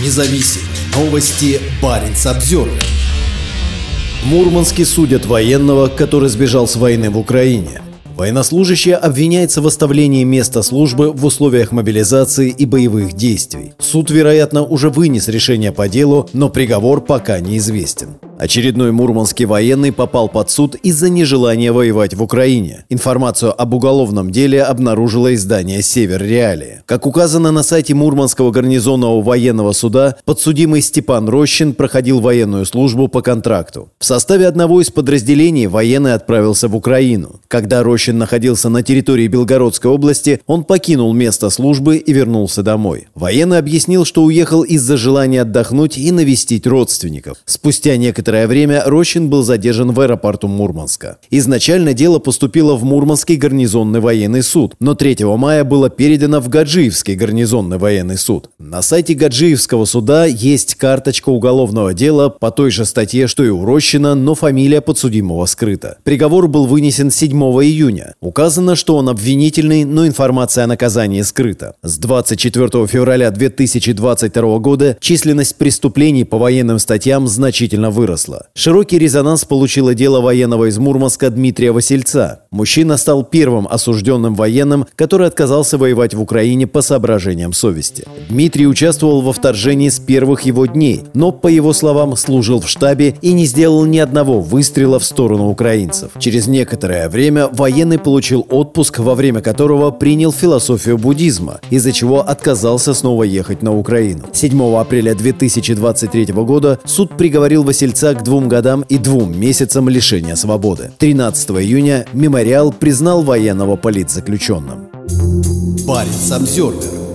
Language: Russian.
Независимые новости. Барин обзервер Мурманске судят военного, который сбежал с войны в Украине. Военнослужащий обвиняется в оставлении места службы в условиях мобилизации и боевых действий. Суд, вероятно, уже вынес решение по делу, но приговор пока неизвестен. Очередной мурманский военный попал под суд из-за нежелания воевать в Украине. Информацию об уголовном деле обнаружило издание «Север Реалии». Как указано на сайте Мурманского гарнизонного военного суда, подсудимый Степан Рощин проходил военную службу по контракту. В составе одного из подразделений военный отправился в Украину. Когда Рощин находился на территории Белгородской области, он покинул место службы и вернулся домой. Военный объяснил, что уехал из-за желания отдохнуть и навестить родственников. Спустя некоторое некоторое время Рощин был задержан в аэропорту Мурманска. Изначально дело поступило в Мурманский гарнизонный военный суд, но 3 мая было передано в Гаджиевский гарнизонный военный суд. На сайте Гаджиевского суда есть карточка уголовного дела по той же статье, что и у Рощина, но фамилия подсудимого скрыта. Приговор был вынесен 7 июня. Указано, что он обвинительный, но информация о наказании скрыта. С 24 февраля 2022 года численность преступлений по военным статьям значительно выросла выросла. Широкий резонанс получило дело военного из Мурманска Дмитрия Васильца. Мужчина стал первым осужденным военным, который отказался воевать в Украине по соображениям совести. Дмитрий участвовал во вторжении с первых его дней, но, по его словам, служил в штабе и не сделал ни одного выстрела в сторону украинцев. Через некоторое время военный получил отпуск, во время которого принял философию буддизма, из-за чего отказался снова ехать на Украину. 7 апреля 2023 года суд приговорил Васильца к двум годам и двум месяцам лишения свободы. 13 июня мемориал признал военного политзаключенным. Парень Самсервер